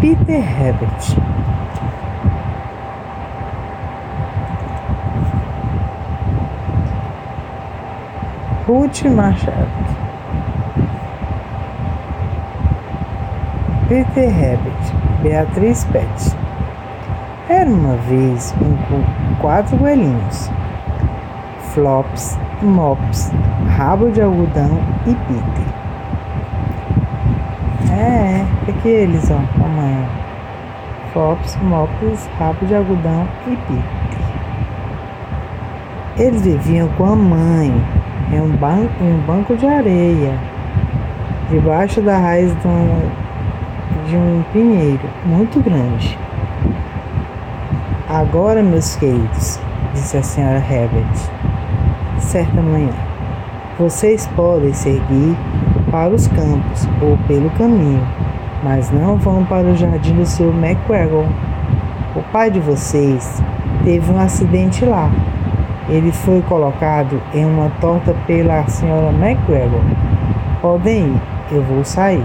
Peter Rabbit. Ruth Machado. Peter Rabbit, Beatriz Pet. Era uma vez um com quatro coelhinhos. Flops, Mops, Rabo de Algodão e Peter. É, é, que eles, ó, amanhã. Flops, Mops, Rabo de Algodão e Peter. Eles viviam com a mãe em um, um banco de areia, debaixo da raiz de um, de um pinheiro muito grande. Agora, meus queridos, disse a senhora Herbert, certa manhã, vocês podem seguir para os campos ou pelo caminho, mas não vão para o jardim do seu McGregor. O pai de vocês teve um acidente lá ele foi colocado em uma torta pela senhora McGregor. Podem ir, eu vou sair.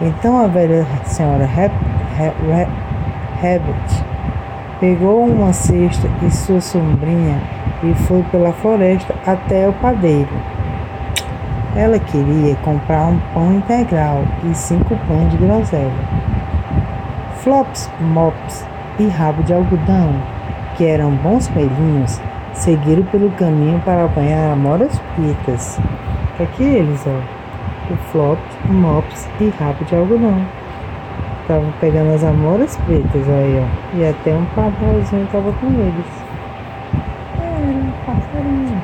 Então a velha senhora Rabbit pegou uma cesta e sua sombrinha e foi pela floresta até o padeiro. Ela queria comprar um pão integral e cinco pães de groselha. Flops, mops e Rabo de Algodão, que eram bons coelhinhos, seguiram pelo caminho para apanhar amoras pretas. Aqui eles, ó, o Flop, o Mops e Rabo de Algodão. Estavam pegando as amoras pretas aí, ó. E até um pardalzinho estava com eles. Era um passarinho.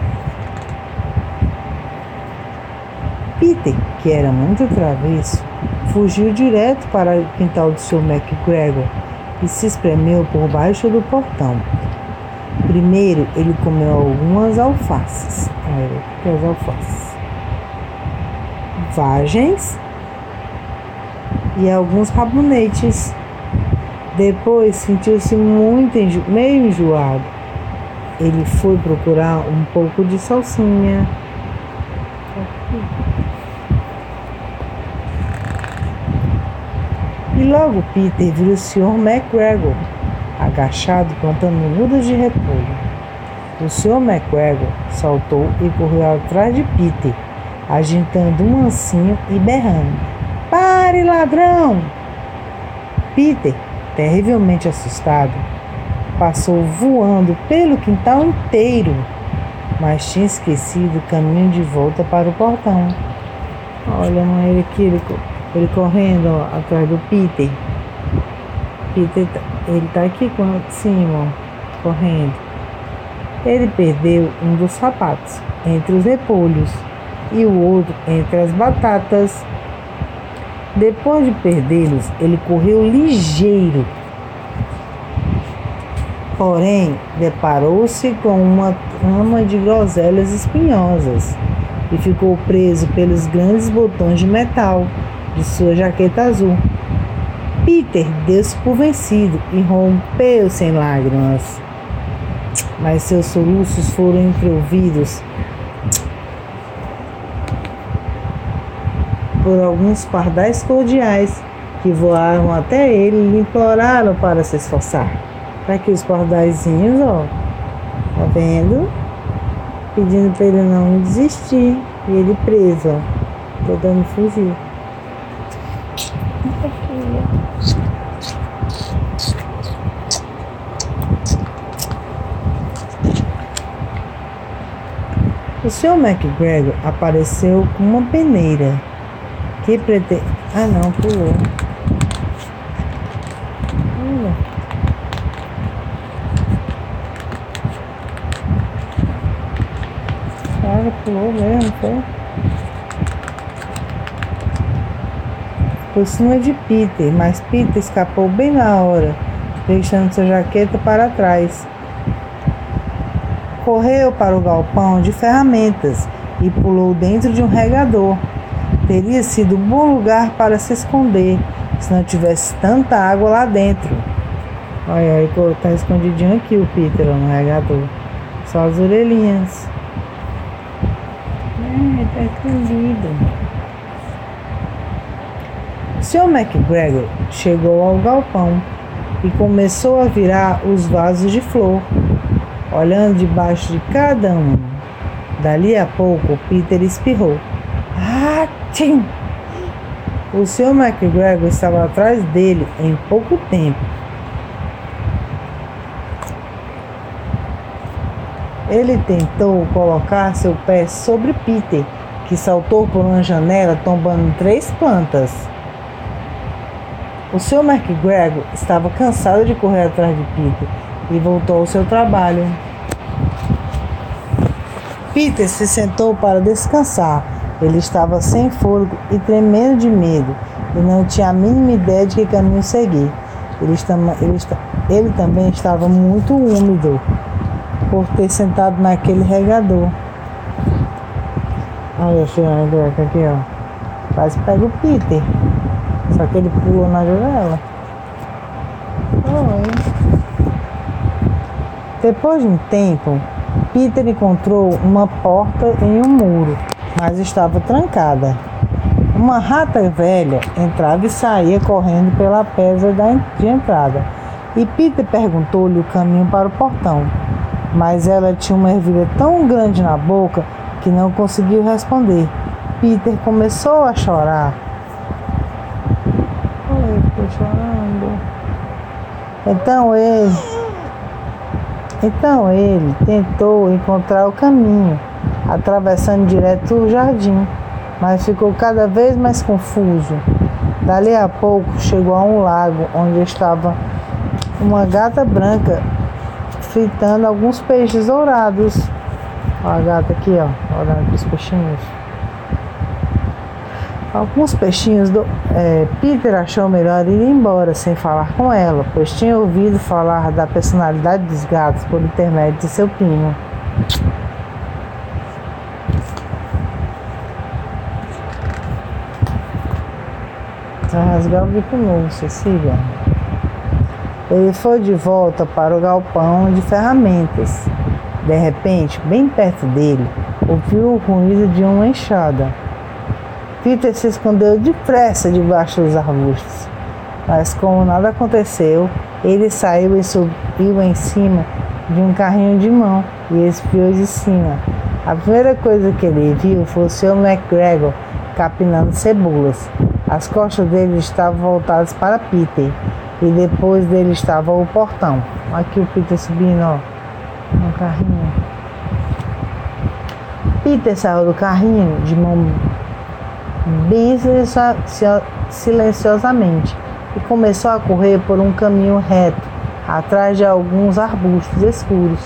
Peter, que era muito travesso, fugiu direto para o quintal do seu MacGregor e se espremeu por baixo do portão. Primeiro ele comeu algumas alfaces. Olha, as alfaces. Vagens e alguns rabonetes. Depois sentiu-se muito enjo meio enjoado. Ele foi procurar um pouco de salsinha. E logo Peter viu o Sr. McGregor agachado plantando mudas de repolho. O Sr. McGregor saltou e correu atrás de Peter, agitando um mansinho e berrando: Pare, ladrão! Peter, terrivelmente assustado, passou voando pelo quintal inteiro, mas tinha esquecido o caminho de volta para o portão. Olha, mãe, ele aqui, ele ele correndo atrás do Peter. Peter, tá, ele tá aqui com cima, correndo. Ele perdeu um dos sapatos entre os repolhos e o outro entre as batatas. Depois de perdê-los, ele correu ligeiro. Porém, deparou-se com uma trama de groselhas espinhosas e ficou preso pelos grandes botões de metal de sua jaqueta azul. Peter deu-se por vencido e rompeu sem lágrimas. Mas seus soluços foram entreouvidos por alguns pardais cordiais que voaram até ele e lhe imploraram para se esforçar. Para que os pardaizinhos, ó, tá vendo? Pedindo para ele não desistir. E ele preso, ó, tentando fugir. O Sr. McGregor apareceu com uma peneira que pretende. Ah, não, pulou. Cara, pulou mesmo, foi? Por cima de Peter, mas Peter escapou bem na hora, deixando sua jaqueta para trás correu para o galpão de ferramentas e pulou dentro de um regador. Teria sido um bom lugar para se esconder se não tivesse tanta água lá dentro. Olha aí, tá escondidinho aqui o Peter no regador. Só as orelhinhas. É, tá escondido. Sr. McGregor chegou ao galpão e começou a virar os vasos de flor, olhando debaixo de cada um. Dali a pouco, Peter espirrou. Ah, tchim! O Sr. McGregor estava atrás dele em pouco tempo. Ele tentou colocar seu pé sobre Peter, que saltou por uma janela, tombando três plantas. O Sr. McGregor estava cansado de correr atrás de Peter e voltou ao seu trabalho. Peter se sentou para descansar. Ele estava sem fôlego e tremendo de medo e não tinha a mínima ideia de que caminho seguir. Ele, ele, ele também estava muito úmido por ter sentado naquele regador. Olha a senhora aqui, ó. Quase pega o Peter. Só que ele pulou na janela. Oi. Depois de um tempo, Peter encontrou uma porta em um muro, mas estava trancada. Uma rata velha entrava e saía correndo pela pedra de entrada. E Peter perguntou-lhe o caminho para o portão, mas ela tinha uma ervilha tão grande na boca que não conseguiu responder. Peter começou a chorar. Oi, estou chorando. Então ele então ele tentou encontrar o caminho, atravessando direto o jardim, mas ficou cada vez mais confuso. Dali a pouco chegou a um lago onde estava uma gata branca fritando alguns peixes dourados. Olha a gata aqui, ó, olhando os peixinhos. Alguns peixinhos do. É, Peter achou melhor ir embora sem falar com ela, pois tinha ouvido falar da personalidade dos gatos por intermédio de seu primo. Vai rasgar o bico novo, Cecília. Ele foi de volta para o galpão de ferramentas. De repente, bem perto dele, ouviu o ruído de uma enxada. Peter se escondeu depressa debaixo dos arbustos. Mas como nada aconteceu, ele saiu e subiu em cima de um carrinho de mão e espiou de cima. A primeira coisa que ele viu foi o Sr. McGregor capinando cebolas. As costas dele estavam voltadas para Peter e depois dele estava o portão. Aqui o Peter subindo, ó, no carrinho. Peter saiu do carrinho de mão bem silenciosamente e começou a correr por um caminho reto, atrás de alguns arbustos escuros.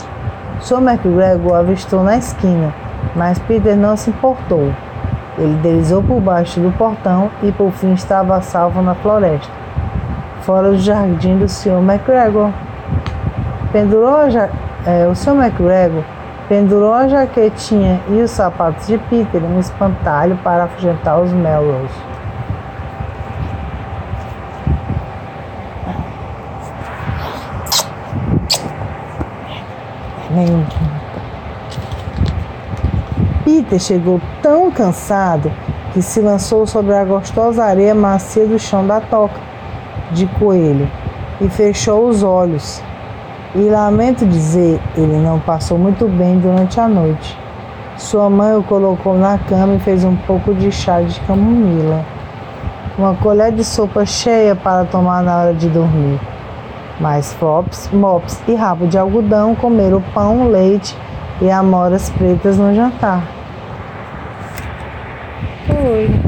Sr. McGregor avistou na esquina, mas Peter não se importou. Ele deslizou por baixo do portão e por fim estava salvo na floresta, fora do jardim do Sr. McGregor. Pendurou é, o Sr. McGregor Pendurou a jaquetinha e os sapatos de Peter em um espantalho para afugentar os Melrose. Peter chegou tão cansado que se lançou sobre a gostosa areia macia do chão da toca de coelho e fechou os olhos. E lamento dizer, ele não passou muito bem durante a noite. Sua mãe o colocou na cama e fez um pouco de chá de camomila. Uma colher de sopa cheia para tomar na hora de dormir. Mas Flops, Mops e rabo de algodão comeram pão, leite e amoras pretas no jantar. Oi.